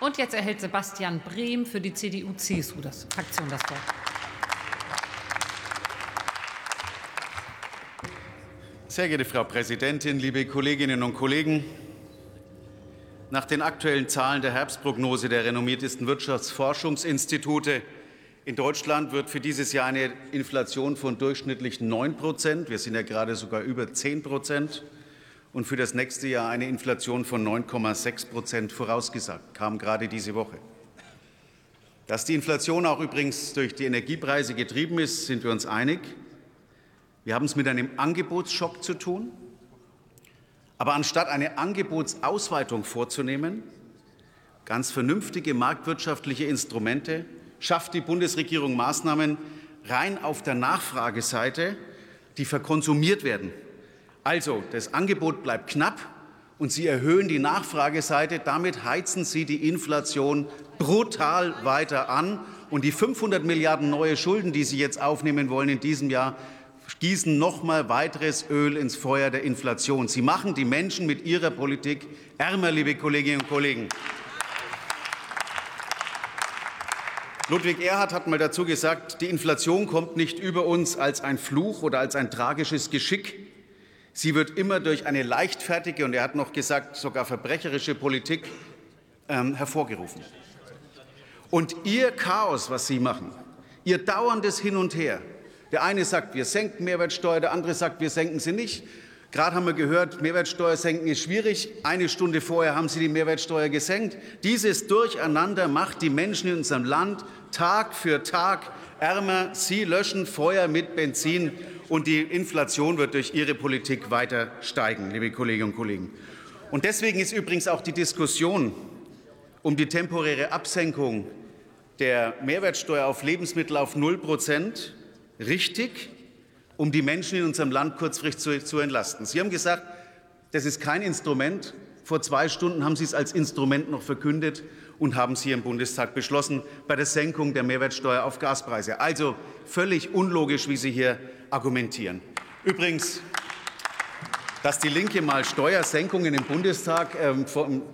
Und jetzt erhält Sebastian Brehm für die CDU-CSU-Fraktion das Wort. Sehr geehrte Frau Präsidentin, liebe Kolleginnen und Kollegen! Nach den aktuellen Zahlen der Herbstprognose der renommiertesten Wirtschaftsforschungsinstitute in Deutschland wird für dieses Jahr eine Inflation von durchschnittlich 9 Prozent, wir sind ja gerade sogar über 10 Prozent, und für das nächste Jahr eine Inflation von 9,6 Prozent vorausgesagt, kam gerade diese Woche. Dass die Inflation auch übrigens durch die Energiepreise getrieben ist, sind wir uns einig. Wir haben es mit einem Angebotsschock zu tun. Aber anstatt eine Angebotsausweitung vorzunehmen, ganz vernünftige marktwirtschaftliche Instrumente, schafft die Bundesregierung Maßnahmen rein auf der Nachfrageseite, die verkonsumiert werden. Also das Angebot bleibt knapp und Sie erhöhen die Nachfrageseite. Damit heizen Sie die Inflation brutal weiter an. Und die 500 Milliarden neue Schulden, die Sie jetzt aufnehmen wollen in diesem Jahr, gießen noch mal weiteres Öl ins Feuer der Inflation. Sie machen die Menschen mit ihrer Politik ärmer, liebe Kolleginnen und Kollegen. Ludwig Erhard hat mal dazu gesagt, die Inflation kommt nicht über uns als ein Fluch oder als ein tragisches Geschick. Sie wird immer durch eine leichtfertige und er hat noch gesagt, sogar verbrecherische Politik ähm, hervorgerufen. Und Ihr Chaos, was Sie machen, Ihr dauerndes Hin und Her, der eine sagt, wir senken Mehrwertsteuer, der andere sagt, wir senken sie nicht. Gerade haben wir gehört, Mehrwertsteuer senken ist schwierig. Eine Stunde vorher haben Sie die Mehrwertsteuer gesenkt. Dieses Durcheinander macht die Menschen in unserem Land Tag für Tag ärmer. Sie löschen Feuer mit Benzin und die Inflation wird durch Ihre Politik weiter steigen, liebe Kolleginnen und Kollegen. Und deswegen ist übrigens auch die Diskussion um die temporäre Absenkung der Mehrwertsteuer auf Lebensmittel auf 0 Prozent richtig, um die Menschen in unserem Land kurzfristig zu, zu entlasten. Sie haben gesagt, das ist kein Instrument. Vor zwei Stunden haben Sie es als Instrument noch verkündet und haben es hier im Bundestag beschlossen bei der Senkung der Mehrwertsteuer auf Gaspreise. Also völlig unlogisch, wie Sie hier argumentieren. Übrigens, dass die Linke mal Steuersenkungen im Bundestag ähm,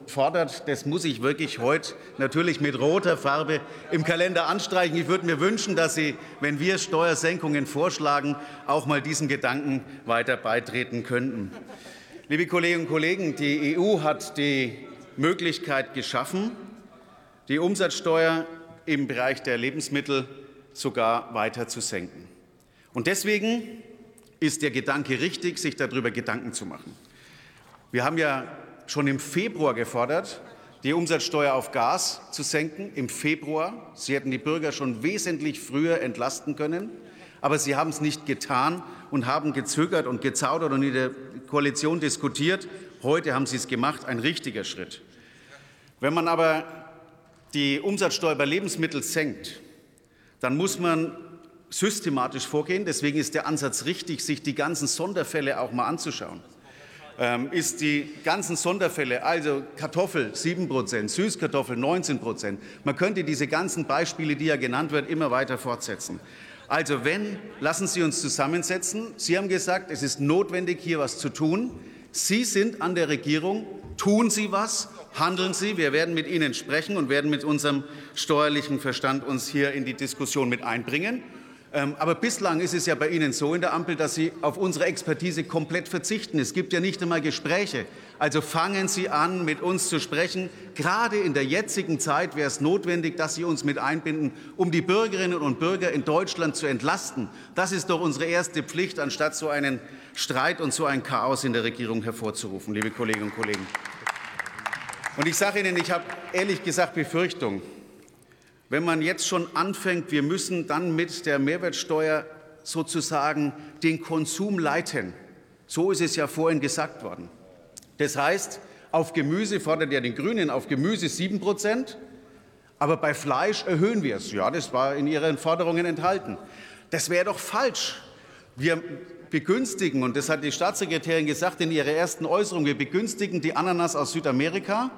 fordert, das muss ich wirklich heute natürlich mit roter Farbe im Kalender anstreichen. Ich würde mir wünschen, dass Sie, wenn wir Steuersenkungen vorschlagen, auch mal diesen Gedanken weiter beitreten könnten. Liebe Kolleginnen und Kollegen, die EU hat die Möglichkeit geschaffen, die Umsatzsteuer im Bereich der Lebensmittel sogar weiter zu senken. Und deswegen ist der Gedanke richtig, sich darüber Gedanken zu machen. Wir haben ja schon im Februar gefordert, die Umsatzsteuer auf Gas zu senken. Im Februar. Sie hätten die Bürger schon wesentlich früher entlasten können. Aber Sie haben es nicht getan und haben gezögert und gezaudert und in der Koalition diskutiert. Heute haben Sie es gemacht. Ein richtiger Schritt. Wenn man aber die Umsatzsteuer bei Lebensmitteln senkt, dann muss man systematisch vorgehen. Deswegen ist der Ansatz richtig, sich die ganzen Sonderfälle auch mal anzuschauen. Ähm, ist die ganzen Sonderfälle, also Kartoffel 7 Prozent, Süßkartoffel 19 Prozent. Man könnte diese ganzen Beispiele, die ja genannt werden, immer weiter fortsetzen. Also wenn, lassen Sie uns zusammensetzen. Sie haben gesagt, es ist notwendig, hier was zu tun. Sie sind an der Regierung. Tun Sie was, handeln Sie. Wir werden mit Ihnen sprechen und werden mit unserem steuerlichen Verstand uns hier in die Diskussion mit einbringen. Ähm, aber bislang ist es ja bei Ihnen so in der Ampel, dass Sie auf unsere Expertise komplett verzichten. Es gibt ja nicht einmal Gespräche. Also fangen Sie an, mit uns zu sprechen. Gerade in der jetzigen Zeit wäre es notwendig, dass Sie uns mit einbinden, um die Bürgerinnen und Bürger in Deutschland zu entlasten. Das ist doch unsere erste Pflicht, anstatt so einen Streit und so ein Chaos in der Regierung hervorzurufen, liebe Kolleginnen und Kollegen. Und ich sage Ihnen, ich habe ehrlich gesagt Befürchtung, wenn man jetzt schon anfängt, wir müssen dann mit der Mehrwertsteuer sozusagen den Konsum leiten. So ist es ja vorhin gesagt worden. Das heißt, auf Gemüse fordert ja den Grünen auf Gemüse 7 Prozent, aber bei Fleisch erhöhen wir es. Ja, das war in Ihren Forderungen enthalten. Das wäre doch falsch. Wir begünstigen, und das hat die Staatssekretärin gesagt in ihrer ersten Äußerung, wir begünstigen die Ananas aus Südamerika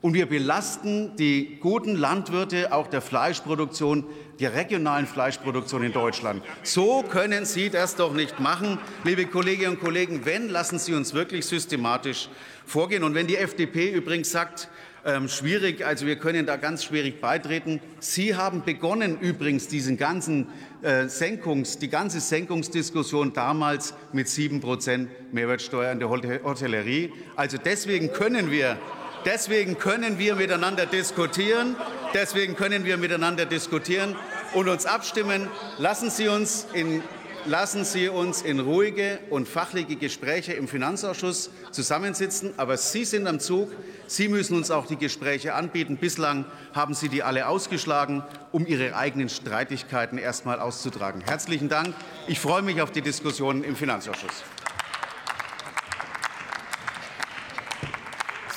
und wir belasten die guten Landwirte auch der Fleischproduktion, der regionalen Fleischproduktion in Deutschland. So können Sie das doch nicht machen, liebe Kolleginnen und Kollegen. Wenn, lassen Sie uns wirklich systematisch vorgehen. Und wenn die FDP übrigens sagt, ähm, schwierig. Also wir können da ganz schwierig beitreten. Sie haben begonnen übrigens diesen ganzen äh, Senkungs, die ganze Senkungsdiskussion damals mit 7 Prozent Mehrwertsteuer in der Hotellerie. Also deswegen können wir Deswegen können wir miteinander diskutieren. Deswegen können wir miteinander diskutieren und uns abstimmen. Lassen Sie uns in lassen Sie uns in ruhige und fachliche Gespräche im Finanzausschuss zusammensitzen. Aber Sie sind am Zug. Sie müssen uns auch die Gespräche anbieten. Bislang haben Sie die alle ausgeschlagen, um Ihre eigenen Streitigkeiten erst einmal auszutragen. Herzlichen Dank. Ich freue mich auf die Diskussion im Finanzausschuss.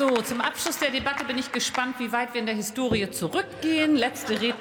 So, zum Abschluss der Debatte bin ich gespannt, wie weit wir in der Historie zurückgehen. Letzte Redner